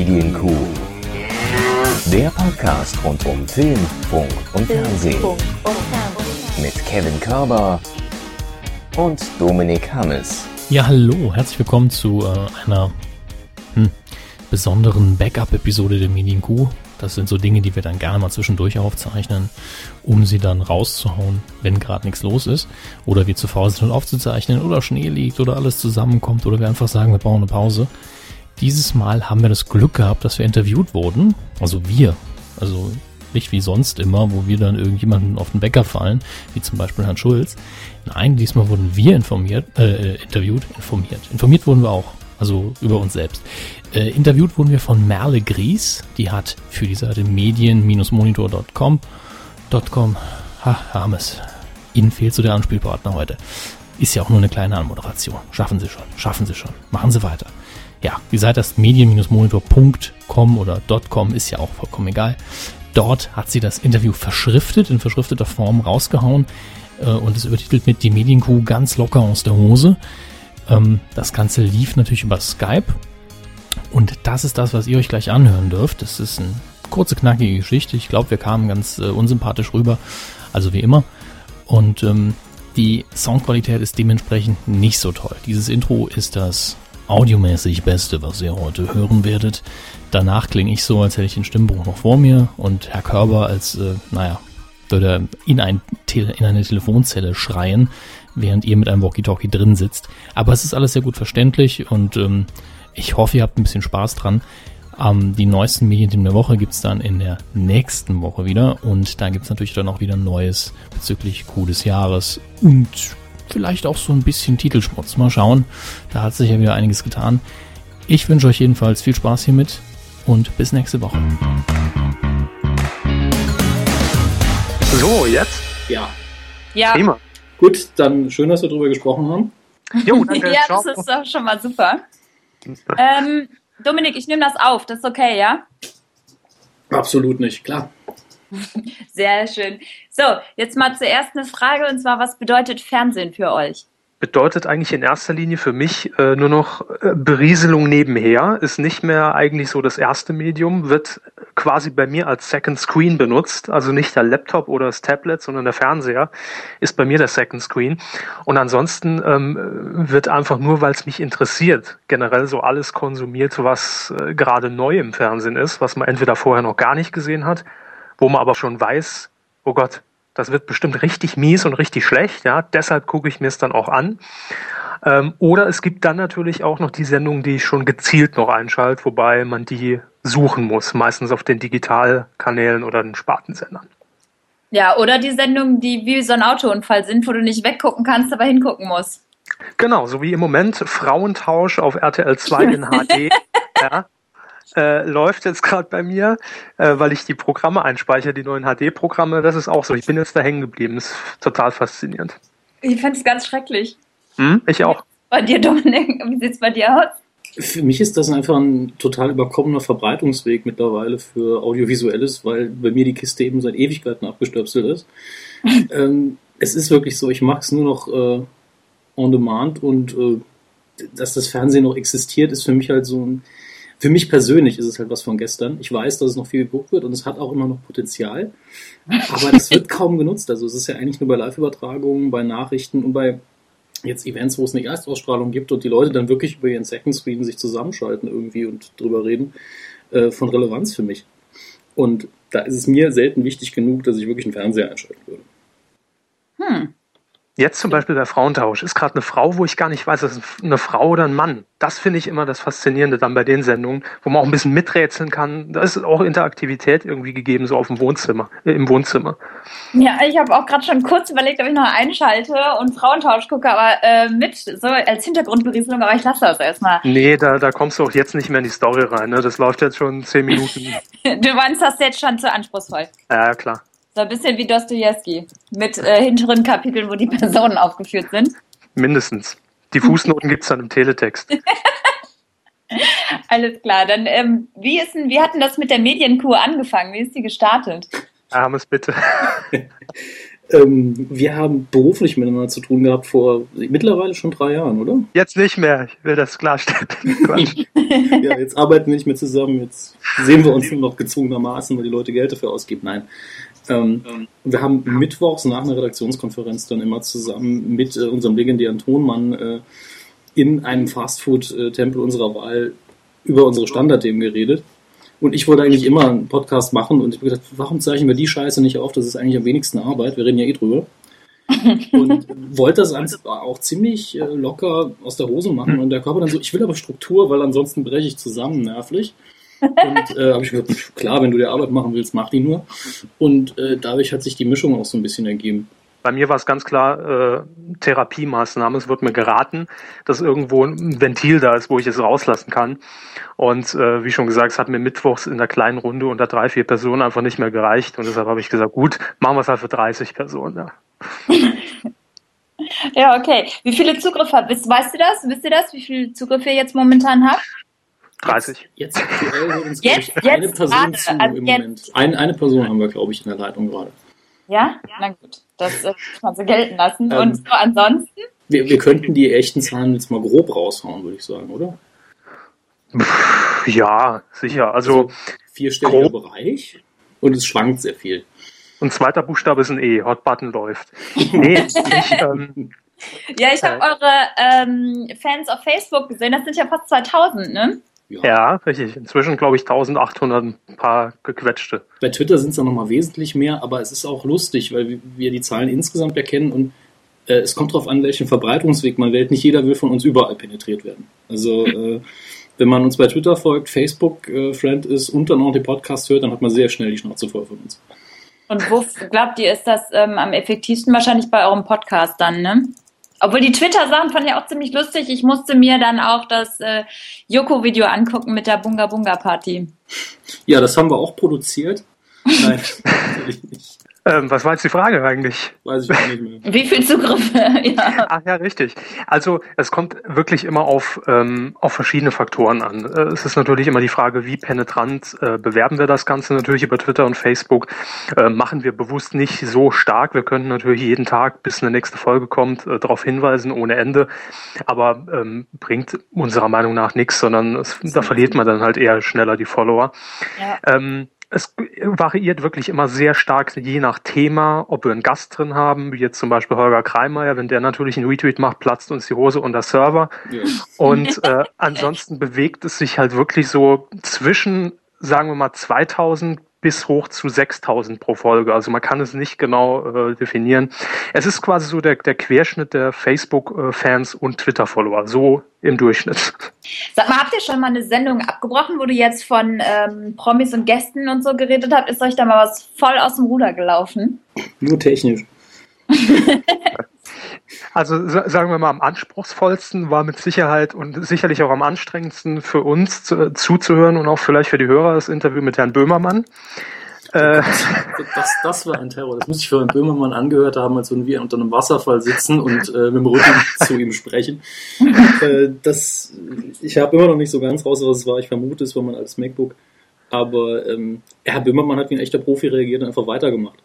Medienkuh. Der Podcast rund um Film, Funk und Fernsehen. Mit Kevin Körber und Dominik Hammes. Ja, hallo, herzlich willkommen zu äh, einer hm, besonderen Backup-Episode der Medienkuh. Das sind so Dinge, die wir dann gerne mal zwischendurch aufzeichnen, um sie dann rauszuhauen, wenn gerade nichts los ist. Oder wir zu faul sind, aufzuzeichnen, oder Schnee liegt, oder alles zusammenkommt, oder wir einfach sagen, wir brauchen eine Pause. Dieses Mal haben wir das Glück gehabt, dass wir interviewt wurden. Also wir. Also nicht wie sonst immer, wo wir dann irgendjemanden auf den Bäcker fallen, wie zum Beispiel Herrn Schulz. Nein, diesmal wurden wir informiert, äh, interviewt, informiert. Informiert wurden wir auch, also über uns selbst. Äh, interviewt wurden wir von Merle Gries, die hat für die Seite medien-monitor.com .com, ha, Hermes, Ihnen fehlt so der Anspielpartner heute. Ist ja auch nur eine kleine Anmoderation. Schaffen Sie schon, schaffen Sie schon. Machen Sie weiter. Ja, die Seite ist medien-monitor.com oder .com, ist ja auch vollkommen egal. Dort hat sie das Interview verschriftet, in verschrifteter Form rausgehauen äh, und ist übertitelt mit Die Medienkuh ganz locker aus der Hose. Ähm, das Ganze lief natürlich über Skype und das ist das, was ihr euch gleich anhören dürft. Das ist eine kurze, knackige Geschichte. Ich glaube, wir kamen ganz äh, unsympathisch rüber, also wie immer. Und ähm, die Soundqualität ist dementsprechend nicht so toll. Dieses Intro ist das audiomäßig Beste, was ihr heute hören werdet. Danach klinge ich so, als hätte ich den Stimmbruch noch vor mir und Herr Körber als, äh, naja, würde in, ein in eine Telefonzelle schreien, während ihr mit einem Walkie-Talkie drin sitzt. Aber es ist alles sehr gut verständlich und ähm, ich hoffe, ihr habt ein bisschen Spaß dran. Ähm, die neuesten Medien der Woche gibt's dann in der nächsten Woche wieder und da gibt's natürlich dann auch wieder Neues bezüglich Coup des Jahres und vielleicht auch so ein bisschen Titelschmutz. Mal schauen, da hat sich ja wieder einiges getan. Ich wünsche euch jedenfalls viel Spaß hiermit und bis nächste Woche. So, jetzt? Ja. Ja, Prima. Gut, dann schön, dass wir drüber gesprochen haben. Jo, danke. ja das ist doch schon mal super. Ähm, Dominik, ich nehme das auf. Das ist okay, ja? Absolut nicht, klar. Sehr schön. So, jetzt mal zuerst eine Frage und zwar, was bedeutet Fernsehen für euch? Bedeutet eigentlich in erster Linie für mich äh, nur noch äh, Berieselung nebenher, ist nicht mehr eigentlich so das erste Medium, wird quasi bei mir als Second Screen benutzt, also nicht der Laptop oder das Tablet, sondern der Fernseher ist bei mir der Second Screen. Und ansonsten ähm, wird einfach nur, weil es mich interessiert, generell so alles konsumiert, was äh, gerade neu im Fernsehen ist, was man entweder vorher noch gar nicht gesehen hat, wo man aber schon weiß, oh Gott, das wird bestimmt richtig mies und richtig schlecht, ja, deshalb gucke ich mir es dann auch an. Ähm, oder es gibt dann natürlich auch noch die Sendungen, die ich schon gezielt noch einschalte, wobei man die suchen muss, meistens auf den Digitalkanälen oder den Spartensendern. Ja, oder die Sendungen, die wie so ein Autounfall sind, wo du nicht weggucken kannst, aber hingucken musst. Genau, so wie im Moment Frauentausch auf RTL 2 in HD. ja, äh, läuft jetzt gerade bei mir, äh, weil ich die Programme einspeichere, die neuen HD-Programme. Das ist auch so. Ich bin jetzt da hängen geblieben. Das ist total faszinierend. Ich fand es ganz schrecklich. Hm? Ich auch. Bei dir, Dominik, wie sieht's bei dir aus? Für mich ist das einfach ein total überkommener Verbreitungsweg mittlerweile für Audiovisuelles, weil bei mir die Kiste eben seit Ewigkeiten abgestöpselt ist. ähm, es ist wirklich so, ich mache es nur noch äh, on demand und äh, dass das Fernsehen noch existiert, ist für mich halt so ein, für mich persönlich ist es halt was von gestern. Ich weiß, dass es noch viel geguckt wird und es hat auch immer noch Potenzial, aber das wird kaum genutzt. Also es ist ja eigentlich nur bei Live-Übertragungen, bei Nachrichten und bei jetzt Events, wo es eine Erstausstrahlung gibt und die Leute dann wirklich über ihren Second Screen sich zusammenschalten irgendwie und drüber reden, äh, von Relevanz für mich. Und da ist es mir selten wichtig genug, dass ich wirklich einen Fernseher einschalten würde. Hm. Jetzt zum Beispiel der Frauentausch. Ist gerade eine Frau, wo ich gar nicht weiß, ist es eine Frau oder ein Mann. Das finde ich immer das Faszinierende dann bei den Sendungen, wo man auch ein bisschen miträtseln kann. Da ist auch Interaktivität irgendwie gegeben, so auf dem Wohnzimmer, äh, im Wohnzimmer. Ja, ich habe auch gerade schon kurz überlegt, ob ich noch einschalte und Frauentausch gucke, aber äh, mit so als Hintergrundberieselung, aber ich lasse das erstmal. Nee, da, da kommst du auch jetzt nicht mehr in die Story rein. Ne? Das läuft jetzt schon zehn Minuten. Du meinst das jetzt schon zu anspruchsvoll. ja, klar. So ein bisschen wie Dostoevsky mit äh, hinteren Kapiteln, wo die Personen aufgeführt sind. Mindestens. Die Fußnoten gibt's dann im Teletext. Alles klar, dann ähm, wie ist denn, wie hat denn das mit der Medienkur angefangen? Wie ist die gestartet? Armes bitte. Ähm, wir haben beruflich miteinander zu tun gehabt vor mittlerweile schon drei Jahren, oder? Jetzt nicht mehr, ich will das klarstellen. ja, jetzt arbeiten wir nicht mehr zusammen, jetzt sehen wir uns nur noch gezwungenermaßen, weil die Leute Geld dafür ausgeben. Nein. Ähm, wir haben mittwochs nach einer Redaktionskonferenz dann immer zusammen mit äh, unserem legendären Tonmann äh, in einem Fastfood-Tempel unserer Wahl über unsere Standardthemen geredet. Und ich wollte eigentlich immer einen Podcast machen und ich habe gedacht, warum zeichnen wir die Scheiße nicht auf? Das ist eigentlich am wenigsten Arbeit. Wir reden ja eh drüber. und wollte das auch ziemlich äh, locker aus der Hose machen. Und der Körper dann so, ich will aber Struktur, weil ansonsten breche ich zusammen, nervlich. Und äh, habe ich gesagt, klar, wenn du die Arbeit machen willst, mach die nur. Und äh, dadurch hat sich die Mischung auch so ein bisschen ergeben. Bei mir war es ganz klar äh, Therapiemaßnahme. Es wird mir geraten, dass irgendwo ein Ventil da ist, wo ich es rauslassen kann. Und äh, wie schon gesagt, es hat mir mittwochs in der kleinen Runde unter drei, vier Personen einfach nicht mehr gereicht. Und deshalb habe ich gesagt, gut, machen wir es halt für 30 Personen. Ja. ja, okay. Wie viele Zugriffe habt Weißt du das? Wisst ihr das? Wie viele Zugriffe ihr jetzt momentan habt? 30. Jetzt, jetzt aktuell hört uns, jetzt, ich, eine Person gerade, zu also im Moment. Ein, eine Person haben wir, glaube ich, in der Leitung gerade. Ja? Na gut, das äh, kann man so gelten lassen. Ähm, Und so ansonsten? Wir, wir könnten die echten Zahlen jetzt mal grob raushauen, würde ich sagen, oder? Ja, sicher. Also, also vierstelliger grob. Bereich und es schwankt sehr viel. Und zweiter Buchstabe ist ein E, Hot Button läuft. nee, ich, ähm, ja, ich habe äh, eure ähm, Fans auf Facebook gesehen, das sind ja fast 2000, ne? Ja. ja, richtig. Inzwischen glaube ich 1800 ein paar gequetschte. Bei Twitter sind es dann nochmal wesentlich mehr, aber es ist auch lustig, weil wir die Zahlen insgesamt erkennen und äh, es kommt darauf an, welchen Verbreitungsweg man wählt. Nicht jeder will von uns überall penetriert werden. Also äh, wenn man uns bei Twitter folgt, Facebook-Friend äh, ist und dann auch den Podcast hört, dann hat man sehr schnell die Schnauze voll von uns. Und wo glaubt ihr, ist das ähm, am effektivsten? Wahrscheinlich bei eurem Podcast dann, ne? Obwohl die Twitter-Sachen fand ich auch ziemlich lustig. Ich musste mir dann auch das äh, Joko-Video angucken mit der Bunga Bunga Party. Ja, das haben wir auch produziert. Nein, natürlich nicht. Ähm, was war jetzt die Frage eigentlich? Weiß ich auch nicht mehr. Wie viel Zugriffe? ja. Ach ja, richtig. Also es kommt wirklich immer auf, ähm, auf verschiedene Faktoren an. Äh, es ist natürlich immer die Frage, wie penetrant äh, bewerben wir das Ganze natürlich über Twitter und Facebook. Äh, machen wir bewusst nicht so stark. Wir können natürlich jeden Tag, bis eine nächste Folge kommt, äh, darauf hinweisen ohne Ende. Aber ähm, bringt unserer Meinung nach nichts, sondern es, da verliert man dann halt eher schneller die Follower. Ja. Es variiert wirklich immer sehr stark, je nach Thema, ob wir einen Gast drin haben, wie jetzt zum Beispiel Holger Kreimeier, wenn der natürlich einen Retweet macht, platzt uns die Hose unter Server. Ja. Und äh, ansonsten bewegt es sich halt wirklich so zwischen, sagen wir mal, 2000 bis hoch zu 6000 pro Folge. Also man kann es nicht genau äh, definieren. Es ist quasi so der, der Querschnitt der Facebook-Fans und Twitter-Follower, so im Durchschnitt. Sag mal, habt ihr schon mal eine Sendung abgebrochen, wo du jetzt von ähm, Promis und Gästen und so geredet habt? Ist euch da mal was voll aus dem Ruder gelaufen? Nur technisch. Also sagen wir mal, am anspruchsvollsten war mit Sicherheit und sicherlich auch am anstrengendsten für uns zu, zuzuhören und auch vielleicht für die Hörer das Interview mit Herrn Böhmermann. Äh, das, das war ein Terror. Das muss ich für Herrn Böhmermann angehört haben, als würden wir unter einem Wasserfall sitzen und äh, mit dem Rücken zu ihm sprechen. Äh, das, ich habe immer noch nicht so ganz raus, was es war. Ich vermute, es war mein altes MacBook. Aber ähm, Herr Böhmermann hat wie ein echter Profi reagiert und einfach weitergemacht.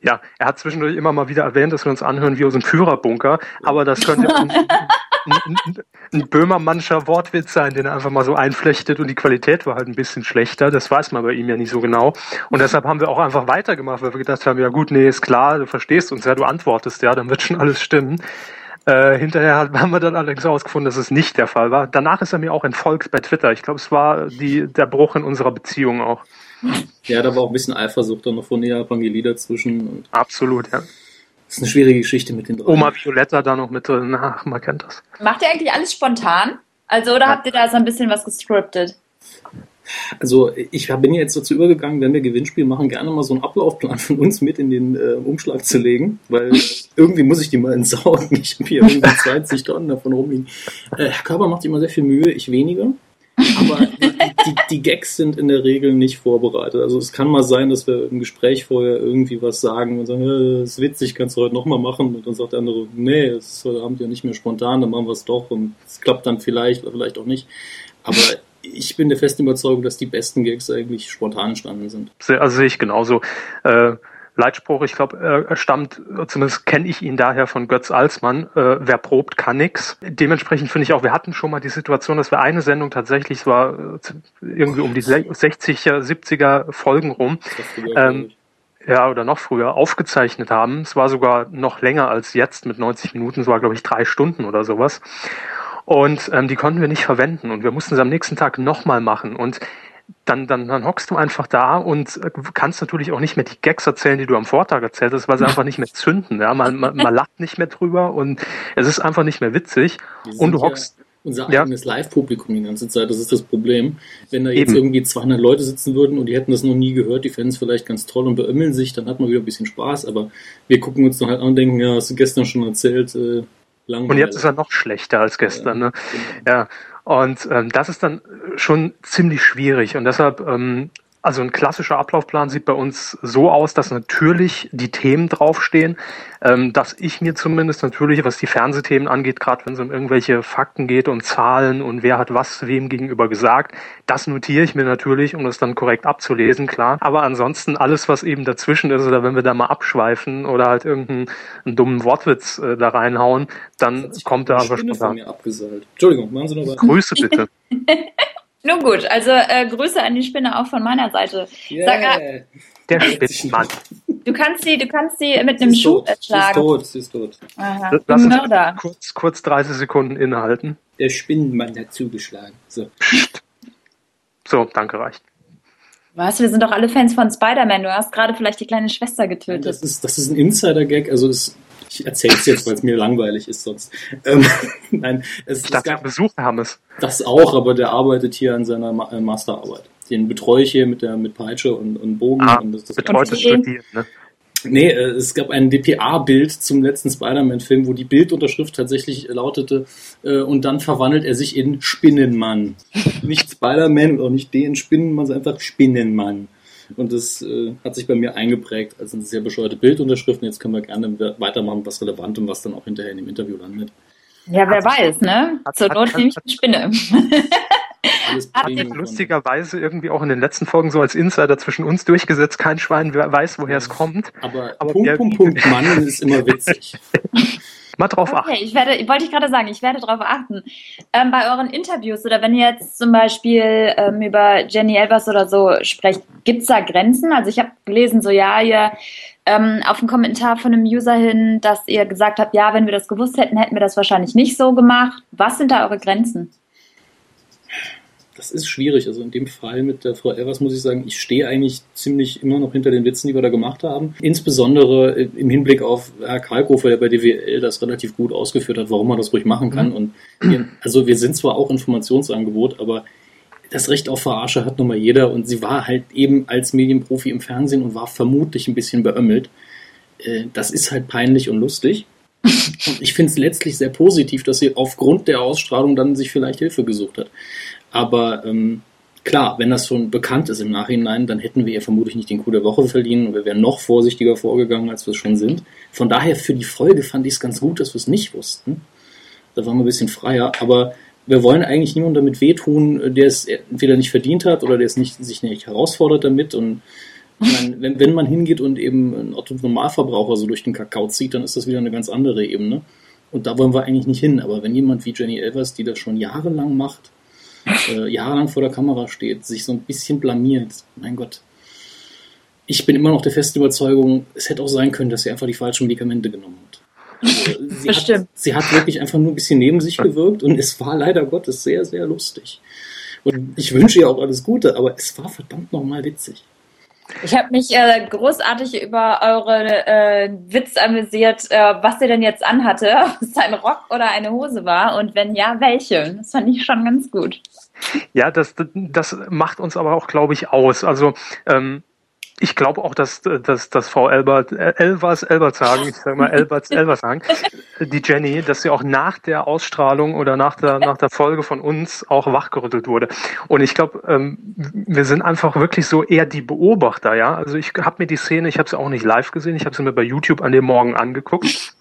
Ja, er hat zwischendurch immer mal wieder erwähnt, dass wir uns anhören wie aus dem Führerbunker, aber das könnte ein, ein, ein, ein Böhmermannscher Wortwitz sein, den er einfach mal so einflechtet und die Qualität war halt ein bisschen schlechter. Das weiß man bei ihm ja nicht so genau. Und deshalb haben wir auch einfach weitergemacht, weil wir gedacht haben, ja gut, nee, ist klar, du verstehst uns ja, du antwortest ja, dann wird schon alles stimmen. Äh, hinterher haben wir dann allerdings herausgefunden, dass es nicht der Fall war. Danach ist er mir auch entfolgt bei Twitter. Ich glaube, es war die, der Bruch in unserer Beziehung auch. Ja, da war auch ein bisschen Eifersucht dann noch von Nea Evangeli dazwischen. Absolut, ja. Das ist eine schwierige Geschichte mit den drei. Oma Violetta da noch mit drin, ach, man kennt das. Macht ihr eigentlich alles spontan? Also, oder ja. habt ihr da so ein bisschen was gescriptet? Also ich bin jetzt dazu übergegangen, wenn wir Gewinnspiel machen, gerne mal so einen Ablaufplan von uns mit in den äh, Umschlag zu legen, weil irgendwie muss ich die mal entsorgen. Ich habe hier irgendwie 20 Tonnen davon rumliegen. Äh, Herr Körper macht sich immer sehr viel Mühe, ich weniger. Aber die, die, Gags sind in der Regel nicht vorbereitet. Also es kann mal sein, dass wir im Gespräch vorher irgendwie was sagen und sagen, das ist witzig, kannst du heute nochmal machen. Und dann sagt der andere, nee, das ist heute Abend ja nicht mehr spontan, dann machen wir es doch. Und es klappt dann vielleicht oder vielleicht auch nicht. Aber ich bin der festen Überzeugung, dass die besten Gags eigentlich spontan entstanden sind. Also sehe ich genauso. Äh, Leitspruch, ich glaube, er stammt, zumindest kenne ich ihn daher von Götz Alsmann, äh, wer probt, kann nix. Dementsprechend finde ich auch, wir hatten schon mal die Situation, dass wir eine Sendung tatsächlich, es war äh, irgendwie um die 60er, 70er Folgen rum, ähm, ja, oder noch früher aufgezeichnet haben. Es war sogar noch länger als jetzt mit 90 Minuten, es war, glaube ich, drei Stunden oder sowas. Und ähm, die konnten wir nicht verwenden und wir mussten es am nächsten Tag nochmal machen. Und dann, dann, dann hockst du einfach da und äh, kannst natürlich auch nicht mehr die Gags erzählen, die du am Vortag erzählt hast, weil sie einfach nicht mehr zünden. Ja? Man, man, man lacht nicht mehr drüber und es ist einfach nicht mehr witzig. Und du hockst. Ja unser ja. eigenes Live-Publikum die ganze Zeit, das ist das Problem. Wenn da jetzt Eben. irgendwie 200 Leute sitzen würden und die hätten das noch nie gehört, die fänden es vielleicht ganz toll und beömmeln sich, dann hat man wieder ein bisschen Spaß, aber wir gucken uns dann halt an und denken, ja, hast du gestern schon erzählt, äh, langweilig. Und jetzt ist er noch schlechter als gestern, ja, ne? Genau. Ja, und ähm, das ist dann schon ziemlich schwierig. Und deshalb ähm, also ein klassischer Ablaufplan sieht bei uns so aus, dass natürlich die Themen draufstehen, ähm, dass ich mir zumindest natürlich, was die Fernsehthemen angeht, gerade wenn es um irgendwelche Fakten geht und Zahlen und wer hat was wem gegenüber gesagt, das notiere ich mir natürlich, um das dann korrekt abzulesen, klar. Aber ansonsten alles, was eben dazwischen ist oder wenn wir da mal abschweifen oder halt irgendeinen dummen Wortwitz äh, da reinhauen, dann kommt da aber spontan. Entschuldigung, machen Sie noch was. Grüße bitte. Nun gut, also äh, Grüße an die Spinne auch von meiner Seite. Yeah. Sag, äh, der Spinnenmann. Du kannst sie, du kannst sie mit einem Schuh tot. schlagen. Sie ist tot, sie ist tot. Aha. Lass uns Mörder. Kurz, kurz 30 Sekunden innehalten. Der Spinnenmann hat zugeschlagen. So, so danke, reicht. Was? Wir sind doch alle Fans von Spider-Man. Du hast gerade vielleicht die kleine Schwester getötet. Das ist, das ist ein Insider-Gag. Also es ich erzähle es jetzt, weil es mir langweilig ist sonst. Ähm, nein, es, ich dachte, es gab, Besuch haben es. Das auch, aber der arbeitet hier an seiner Ma äh, Masterarbeit. Den betreue ich hier mit der mit Peitsche und, und Bogen. Ah, und das, das betreutes Studieren, ne? Nee, äh, es gab ein DPA-Bild zum letzten Spider-Man-Film, wo die Bildunterschrift tatsächlich lautete, äh, und dann verwandelt er sich in Spinnenmann. nicht Spider-Man auch nicht den Spinnenmann, sondern einfach Spinnenmann. Und das äh, hat sich bei mir eingeprägt als eine sehr bescheuerte Bildunterschrift. Und jetzt können wir gerne weitermachen, was relevant und was dann auch hinterher in dem Interview landet. Ja, wer hat, weiß, ne? Hat, Zur Not nehme ich eine Spinne. hat sich lustigerweise irgendwie auch in den letzten Folgen so als Insider zwischen uns durchgesetzt. Kein Schwein weiß, woher es kommt. Aber, aber Punkt, Punkt, Punkt, Mann ist immer witzig. Mal drauf okay, achten. Ich werde, wollte ich gerade sagen, ich werde drauf achten. Ähm, bei euren Interviews oder wenn ihr jetzt zum Beispiel ähm, über Jenny Elvers oder so sprecht, gibt es da Grenzen? Also ich habe gelesen, so ja, ihr ähm, auf einen Kommentar von einem User hin, dass ihr gesagt habt, ja, wenn wir das gewusst hätten, hätten wir das wahrscheinlich nicht so gemacht. Was sind da eure Grenzen? Das ist schwierig. Also in dem Fall mit der Frau Elvers muss ich sagen, ich stehe eigentlich ziemlich immer noch hinter den Witzen, die wir da gemacht haben. Insbesondere im Hinblick auf Herr Kalkofer, der bei DWL das relativ gut ausgeführt hat, warum man das ruhig machen kann. Mhm. Und wir, also wir sind zwar auch Informationsangebot, aber das Recht auf Verarsche hat nun mal jeder und sie war halt eben als Medienprofi im Fernsehen und war vermutlich ein bisschen beömmelt. Äh, das ist halt peinlich und lustig. Und ich finde es letztlich sehr positiv, dass sie aufgrund der Ausstrahlung dann sich vielleicht Hilfe gesucht hat. Aber ähm, klar, wenn das schon bekannt ist im Nachhinein, dann hätten wir ihr vermutlich nicht den Coup der Woche verliehen und wir wären noch vorsichtiger vorgegangen, als wir es schon sind. Von daher für die Folge fand ich es ganz gut, dass wir es nicht wussten. Da waren wir ein bisschen freier, aber wir wollen eigentlich niemandem damit wehtun, der es entweder nicht verdient hat oder der es nicht, sich nicht herausfordert damit. Und meine, wenn, wenn man hingeht und eben ein Otto Normalverbraucher so durch den Kakao zieht, dann ist das wieder eine ganz andere Ebene. Und da wollen wir eigentlich nicht hin. Aber wenn jemand wie Jenny Elvers, die das schon jahrelang macht, äh, jahrelang vor der Kamera steht, sich so ein bisschen blamiert. Mein Gott. Ich bin immer noch der festen Überzeugung, es hätte auch sein können, dass sie einfach die falschen Medikamente genommen hat. Also, sie, hat sie hat wirklich einfach nur ein bisschen neben sich gewirkt und es war leider Gottes sehr, sehr lustig. Und ich wünsche ihr auch alles Gute, aber es war verdammt nochmal witzig. Ich habe mich äh, großartig über eure äh, Witz amüsiert, äh, was ihr denn jetzt anhatte, ob es ein Rock oder eine Hose war und wenn ja, welche. Das fand ich schon ganz gut. Ja, das, das macht uns aber auch, glaube ich, aus. Also ähm, ich glaube auch, dass, dass, dass Frau Elbert, äh, Elvers, Elbert sagen, ich sage mal Elbert, Elbert sagen, die Jenny, dass sie auch nach der Ausstrahlung oder nach der, nach der Folge von uns auch wachgerüttelt wurde. Und ich glaube, ähm, wir sind einfach wirklich so eher die Beobachter, ja. Also ich habe mir die Szene, ich habe sie auch nicht live gesehen, ich habe sie mir bei YouTube an dem Morgen angeguckt.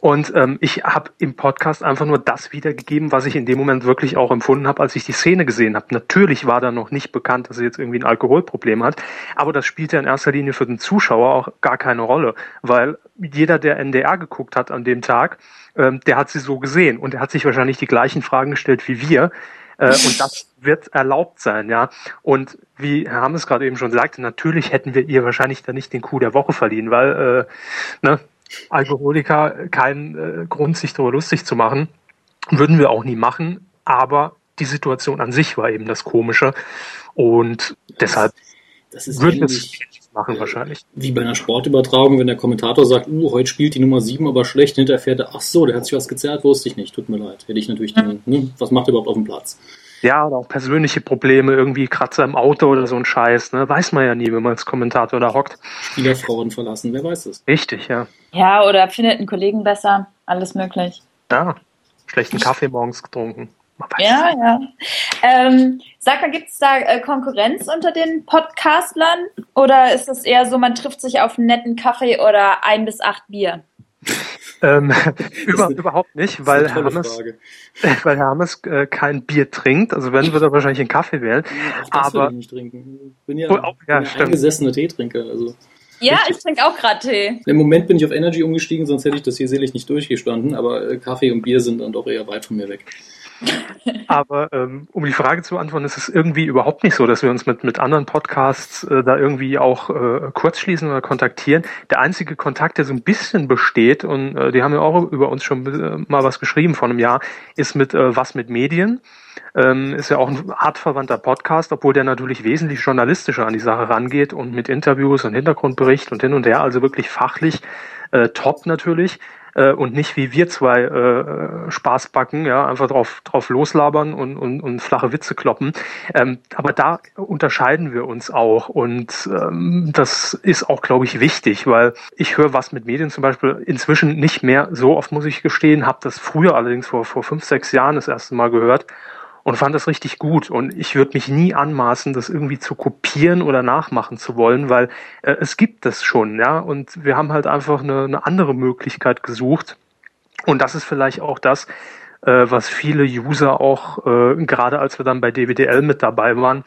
Und ähm, ich habe im Podcast einfach nur das wiedergegeben, was ich in dem Moment wirklich auch empfunden habe, als ich die Szene gesehen habe. Natürlich war da noch nicht bekannt, dass sie jetzt irgendwie ein Alkoholproblem hat, aber das spielt ja in erster Linie für den Zuschauer auch gar keine Rolle, weil jeder, der NDR geguckt hat an dem Tag, ähm, der hat sie so gesehen und er hat sich wahrscheinlich die gleichen Fragen gestellt wie wir. Äh, und das wird erlaubt sein, ja. Und wie Herr Hammes gerade eben schon sagte, natürlich hätten wir ihr wahrscheinlich dann nicht den Coup der Woche verliehen, weil äh, ne, Alkoholiker kein äh, Grund, sich darüber lustig zu machen. Würden wir auch nie machen, aber die Situation an sich war eben das Komische. Und deshalb Das ist würden wir es machen wahrscheinlich. wie bei einer Sportübertragung, wenn der Kommentator sagt, uh, heute spielt die Nummer 7 aber schlecht, hinterher fährt er, ach so, der hat sich was gezerrt, wusste ich nicht, tut mir leid. Hätte ich natürlich dann, ne, was macht er überhaupt auf dem Platz? Ja, oder auch persönliche Probleme, irgendwie Kratzer im Auto oder so ein Scheiß, ne? Weiß man ja nie, wenn man als Kommentator da hockt. Spielerfrauen verlassen, wer weiß es. Richtig, ja. Ja, oder findet einen Kollegen besser. Alles möglich. Ja. Schlechten Kaffee morgens getrunken. Ja, ja. Ähm, sag mal, gibt es da äh, Konkurrenz unter den Podcastlern? Oder ist es eher so, man trifft sich auf einen netten Kaffee oder ein bis acht Bier? Ähm, über, eine- überhaupt nicht, weil Frage. weil Hermes äh, kein Bier trinkt. Also wenn, wird er wahrscheinlich einen Kaffee wählen. Das Aber- will ich nicht trinken. Ich bin ja, Oh, auch- ja, bin ja stimmt. eingesessener Teetrinker. Also Ja, ich trinke auch gerade Tee. im Moment bin ich auf Energy umgestiegen, sonst hätte ich das hier selig nicht durchgestanden. Aber äh, Kaffee und Bier sind dann doch eher weit von mir weg. Aber ähm, um die Frage zu beantworten, ist es irgendwie überhaupt nicht so, dass wir uns mit, mit anderen Podcasts äh, da irgendwie auch äh, kurzschließen oder kontaktieren. Der einzige Kontakt, der so ein bisschen besteht, und äh, die haben ja auch über uns schon äh, mal was geschrieben vor einem Jahr, ist mit äh, Was mit Medien. Ähm, ist ja auch ein artverwandter Podcast, obwohl der natürlich wesentlich journalistischer an die Sache rangeht und mit Interviews und Hintergrundbericht und hin und her, also wirklich fachlich äh, top natürlich äh, und nicht wie wir zwei äh, Spaßbacken, ja, einfach drauf, drauf loslabern und, und, und flache Witze kloppen. Ähm, aber da unterscheiden wir uns auch und ähm, das ist auch, glaube ich, wichtig, weil ich höre was mit Medien zum Beispiel inzwischen nicht mehr so oft, muss ich gestehen, habe das früher allerdings vor, vor fünf, sechs Jahren das erste Mal gehört und fand das richtig gut. Und ich würde mich nie anmaßen, das irgendwie zu kopieren oder nachmachen zu wollen, weil äh, es gibt das schon, ja. Und wir haben halt einfach eine, eine andere Möglichkeit gesucht. Und das ist vielleicht auch das, was viele User auch, äh, gerade als wir dann bei DWDL mit dabei waren,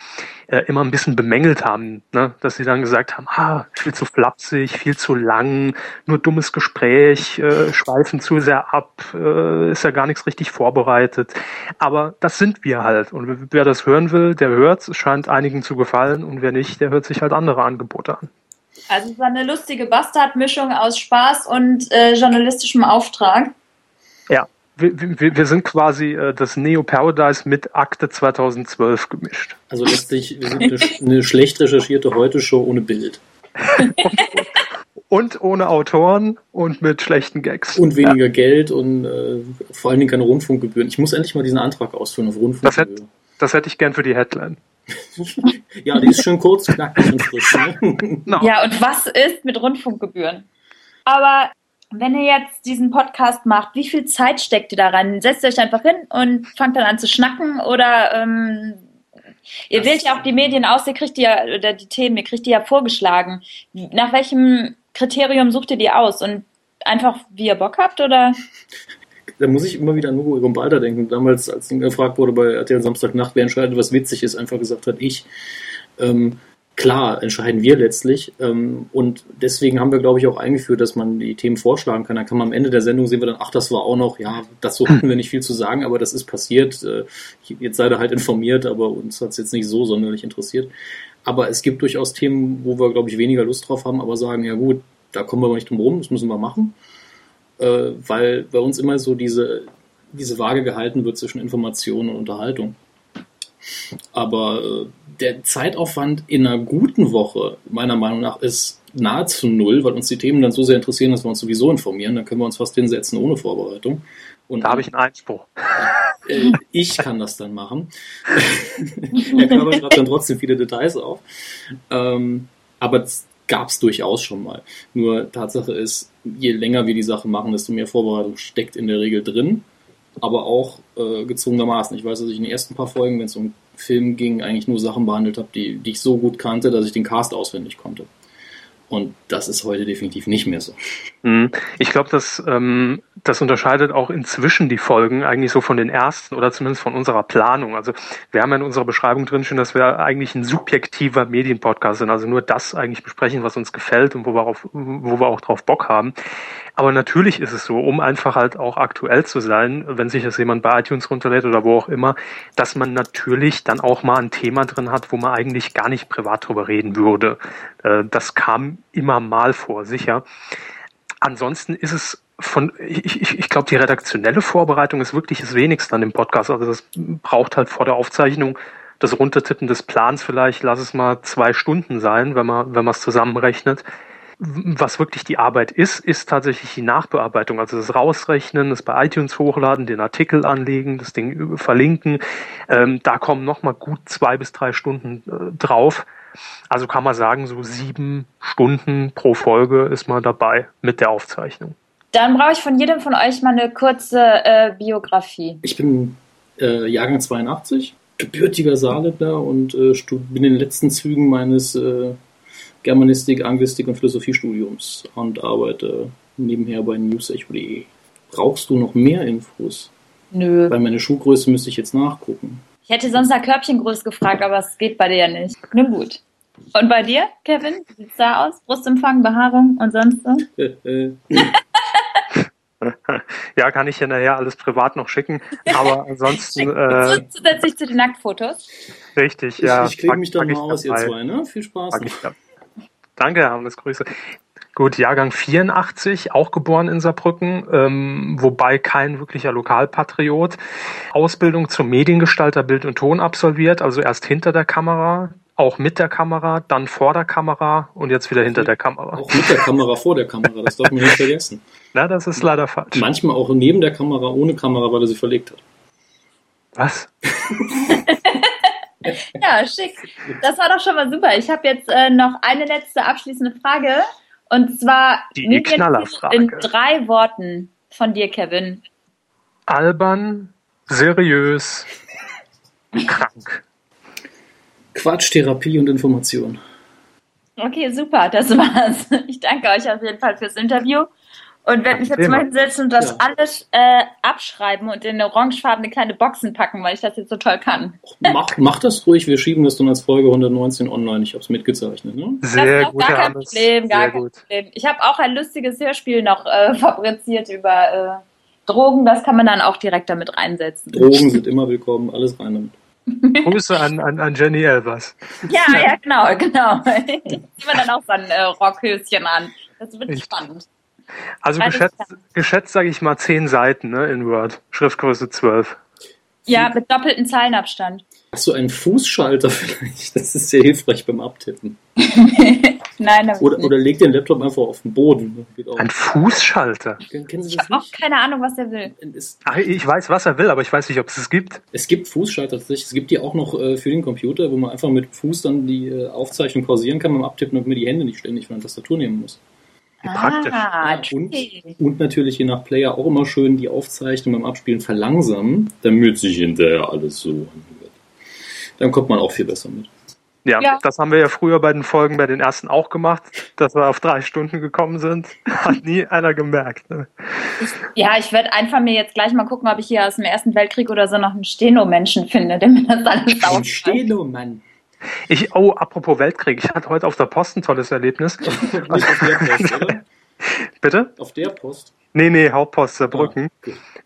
äh, immer ein bisschen bemängelt haben, ne? dass sie dann gesagt haben, ah, viel zu flapsig, viel zu lang, nur dummes Gespräch, äh, schweifen zu sehr ab, äh, ist ja gar nichts richtig vorbereitet. Aber das sind wir halt. Und wer das hören will, der hört Es scheint einigen zu gefallen. Und wer nicht, der hört sich halt andere Angebote an. Also es war eine lustige Bastardmischung aus Spaß und äh, journalistischem Auftrag. Ja. Wir, wir, wir sind quasi äh, das Neo Paradise mit Akte 2012 gemischt. Also letztlich, wir sind eine, eine schlecht recherchierte Heute-Show ohne Bild. Und ohne Autoren und mit schlechten Gags. Und weniger Geld und äh, vor allen Dingen keine Rundfunkgebühren. Ich muss endlich mal diesen Antrag ausfüllen auf Das Rundfunkgebühren. das hätte ich gern für die Headline. Ja, die ist schön kurz, knackig und frisch. Ne? No. Ja, und was ist mit Rundfunkgebühren? Aber wenn ihr jetzt diesen Podcast macht, wie viel Zeit steckt ihr da rein? Setzt ihr euch einfach hin und fangt dann an zu schnacken oder ähm, ihr Das- wählt ja auch die Medien aus, ihr kriegt die ja, oder die Themen, ihr kriegt die ja vorgeschlagen. Nach welchem Kriterium sucht ihr die aus? Und einfach, wie ihr Bock habt oder? Da muss ich immer wieder an Hugo Gombalda denken. Damals, als ihn gefragt wurde bei RTL Samstagnacht, wer entscheidet, was witzig ist, einfach gesagt hat, ich. Ähm, klar, entscheiden wir letztlich. Ähm, und deswegen haben wir, glaube ich, auch eingeführt, dass man die Themen vorschlagen kann. Dann kann man am Ende der Sendung sehen wir dann, ach, das war auch noch, ja, dazu hatten wir nicht viel zu sagen, aber das ist passiert. Äh, jetzt seid ihr halt informiert, aber uns hat es jetzt nicht so sonderlich interessiert. Aber es gibt durchaus Themen, wo wir, glaube ich, weniger Lust drauf haben, aber sagen, ja gut, da kommen wir aber nicht drum rum, das müssen wir machen. Äh, weil bei uns immer so diese, diese Waage gehalten wird zwischen Information und Unterhaltung. Aber äh, der Zeitaufwand in einer guten Woche, meiner Meinung nach, ist nahezu null, weil uns die Themen dann so sehr interessieren, dass wir uns sowieso informieren. Dann können wir uns fast hinsetzen ohne Vorbereitung. Und Da habe ich einen Einspruch. äh, ich kann das dann machen. Herr Körber schreibt dann trotzdem viele Details auf. Ähm, aber es gab es durchaus schon mal. Nur Tatsache ist, je länger wir die Sache machen, desto mehr Vorbereitung steckt in der Regel drin. Aber auch äh, gezwungenermaßen. Ich weiß, dass ich in den ersten paar Folgen, wenn es um Film ging, eigentlich nur Sachen behandelt habe, die, die ich so gut kannte, dass ich den Cast auswendig konnte. Und das ist heute definitiv nicht mehr so. Mhm. Ich glaube, das ähm, das unterscheidet auch inzwischen die Folgen eigentlich so von den ersten oder zumindest von unserer Planung. Also wir haben ja in unserer Beschreibung drin schon, dass wir eigentlich ein subjektiver Medienpodcast sind, also nur das eigentlich besprechen, was uns gefällt und wo wir, auf, wo wir auch drauf Bock haben. Aber natürlich ist es so, um einfach halt auch aktuell zu sein, wenn sich das jemand bei iTunes runterlädt oder wo auch immer, dass man natürlich dann auch mal ein Thema drin hat, wo man eigentlich gar nicht privat drüber reden würde. Äh, das kam immer mal vor, sicher. Ansonsten ist es von, ich, ich, ich glaube, die redaktionelle Vorbereitung ist wirklich das Wenigste an dem Podcast. Also das braucht halt vor der Aufzeichnung das Runtertippen des Plans vielleicht, lass es mal zwei Stunden sein, wenn man, wenn man es zusammenrechnet. Was wirklich die Arbeit ist, ist tatsächlich die Nachbearbeitung, also das Rausrechnen, das bei iTunes hochladen, den Artikel anlegen, das Ding verlinken. Ähm, da kommen nochmal gut zwei bis drei Stunden äh, drauf. Also kann man sagen, so sieben Stunden pro Folge ist man dabei mit der Aufzeichnung. Dann brauche ich von jedem von euch mal eine kurze äh, Biografie. Ich bin äh, Jahrgang 82, gebürtiger Saarländer und äh, bin in den letzten Zügen meines äh, Germanistik, Anglistik und Philosophiestudiums und arbeite nebenher bei newsecho.de. Brauchst du noch mehr Infos? Nö. Weil meine Schuhgröße müsste ich jetzt nachgucken. Ich hätte sonst nach Körbchengröße gefragt, aber es geht bei dir ja nicht. Nimm gut. Und bei dir, Kevin? Wie sieht's da aus? Brustumfang, Behaarung und sonst so? ja, kann ich ja nachher alles privat noch schicken. Aber ansonsten. äh, Zusätzlich zu den Nacktfotos. Richtig, ja. Ich, ich klebe mich dann mal aus, ihr zwei, ne? Viel Spaß. Danke, Hermes, Grüße. Gut, Jahrgang 84, auch geboren in Saarbrücken, ähm, wobei kein wirklicher Lokalpatriot. Ausbildung zum Mediengestalter Bild und Ton absolviert, also erst hinter der Kamera, auch mit der Kamera, dann vor der Kamera und jetzt wieder hinter der Kamera. Auch mit der Kamera vor der Kamera, das darf man nicht vergessen. Na, das ist leider falsch. Manchmal auch neben der Kamera, ohne Kamera, weil er sie verlegt hat. Was? ja, schick. Das war doch schon mal super. Ich habe jetzt äh, noch eine letzte abschließende Frage. Und zwar Die Knallerfrage. in drei Worten von dir, Kevin. Albern, seriös, krank. Quatsch, Therapie und Information. Okay, super, das war's. Ich danke euch auf jeden Fall fürs Interview und werde mich jetzt mal hinsetzen und das Ja. alles äh, abschreiben und in orangefarbene kleine Boxen packen, weil ich das jetzt so toll kann. Mach, mach das ruhig, wir schieben das dann als Folge 119 online. Ich habe es mitgezeichnet. Ne? Sehr das ist gut, gar kein. Problem, gar Sehr kein gut. Problem. Ich habe auch ein lustiges Hörspiel noch äh, fabriziert über äh, Drogen, das kann man dann auch direkt damit reinsetzen. Drogen sind immer willkommen, alles rein damit. Grüße an, an, an Jenny Elvers. Ja, ja, genau, genau. Ziehen wir dann auch so ein äh, Rockhöschen an. Das wird Echt? spannend. Also Alles geschätzt, geschätzt sage ich mal zehn Seiten ne, in Word. Schriftgröße 12. Ja, mit doppelten Zeilenabstand. Hast du einen Fußschalter vielleicht? Das ist sehr hilfreich beim Abtippen. Nein, ich Oder, nicht. oder leg den Laptop einfach auf den Boden. Geht auch. Ein Fußschalter. Kennen kennen ich habe auch keine Ahnung, was er will. Ach, ich weiß, was er will, aber ich weiß nicht, ob es es gibt. es gibt Fußschalter tatsächlich. Es gibt die auch noch äh, für den Computer, wo man einfach mit Fuß dann die äh, Aufzeichnung pausieren kann beim Abtippen und mir die Hände nicht ständig von der Tastatur nehmen muss. Wie praktisch. Ah, Ja, und, und natürlich je nach Player auch immer schön die Aufzeichnung beim Abspielen verlangsamen, damit sich hinterher alles so anhört. Dann kommt man auch viel besser mit. Ja, Ja. das haben wir ja früher bei den Folgen bei den ersten auch gemacht, dass wir auf drei Stunden gekommen sind. Hat nie einer gemerkt. Ne? Ja, ich werde einfach mir jetzt gleich mal gucken, ob ich hier aus dem Ersten Weltkrieg oder so noch einen Steno-Menschen finde, der mir das alles Ein saugt. Steno, Mann. Ich, oh, apropos Weltkrieg, ich hatte heute auf der Post ein tolles Erlebnis. Nicht auf der Post, oder? Bitte? Auf der Post. Nee, nee, Hauptpost Saarbrücken.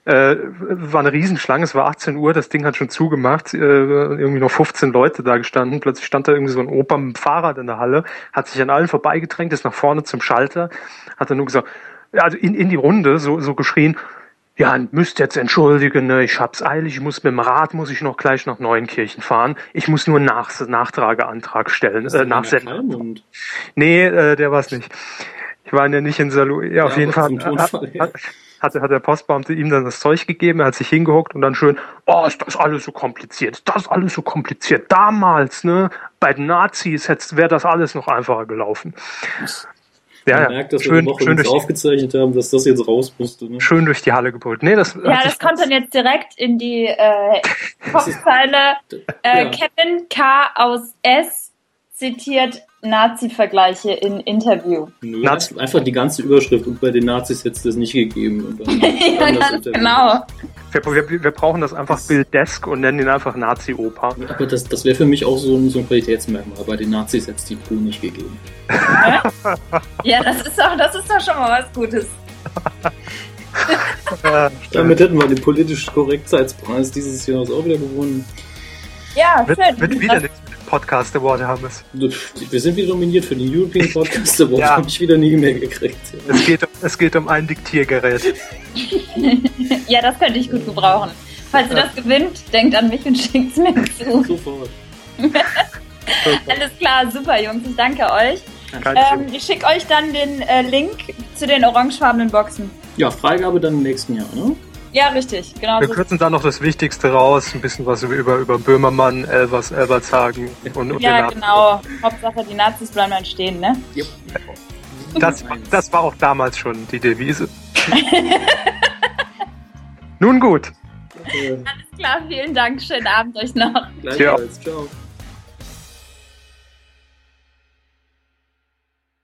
Ah. Äh, war eine Riesenschlange, es war 18 Uhr, das Ding hat schon zugemacht, äh, irgendwie noch 15 Leute da gestanden. Plötzlich stand da irgendwie so ein Opa mit dem Fahrrad in der Halle, hat sich an allen vorbeigedrängt, ist nach vorne zum Schalter, hat dann nur gesagt, also in, in die Runde so, so geschrien, ja, müsst jetzt entschuldigen, ne, ich hab's eilig, ich muss mit dem Rad, muss ich noch gleich nach Neuenkirchen fahren. Ich muss nur einen nach Nachtrageantrag stellen, äh, der nachsenden. Nee, äh, der war's nicht. Ich war ja nicht in Salu. Ja, auf Ja, jeden Fall hat, hat, hat, hat der Postbeamte ihm dann das Zeug gegeben, er hat sich hingehuckt und dann schön, oh, ist das alles so kompliziert, ist das alles so kompliziert. Damals, ne, bei den Nazis wäre das alles noch einfacher gelaufen. Ja, Man ja, merkt, dass wir schön, die Woche schön, durch, aufgezeichnet haben, dass das jetzt raus musste. Ne? schön durch die Halle gebrüllt. Nee, das Ja, das kommt dann jetzt direkt in die äh, Kopfzeile. Äh, Ja. Kevin K. aus S. zitiert Nazi-Vergleiche in Interview. Nö, Nazi- einfach die ganze Überschrift und bei den Nazis hätte es das nicht gegeben. Und dann, ja, das ganz genau. Wir, wir, wir brauchen das einfach Bilddesk und nennen ihn einfach Nazi-Oper. Aber das, das wäre für mich auch so ein, so ein Qualitätsmerkmal. Bei den Nazis hätte es die Crew nicht gegeben. Ja, das ist doch, das ist doch schon mal was Gutes. Damit hätten wir den politischen Korrektheitspreis dieses Jahr auch wieder gewonnen. Ja, schön. wird wieder Das- nichts mit Podcast Award, Hermes. Wir sind wieder nominiert für den European Podcast Award. Ja. Habe ich wieder nie mehr gekriegt. Es geht, um- es geht um ein Diktiergerät. ja, das könnte ich gut gebrauchen. Falls ihr das gewinnt, denkt an mich und schickt es mir zu. Sofort. Alles klar, super Jungs, ich danke euch. Ähm, ich schicke euch dann den äh, Link zu den orangefarbenen Boxen. Ja, Freigabe dann im nächsten Jahr, ne? Ja, richtig, genau Wir so. kürzen da noch das Wichtigste raus, ein bisschen was über, über Böhmermann, Elvers, Elbertshagen und, und Ja, den genau. Hauptsache, die Nazis bleiben dann stehen, ne? Das, das war auch damals schon die Devise. Nun gut. Äh, Alles klar, vielen Dank. Schönen Abend euch noch. gleichfalls. Ciao.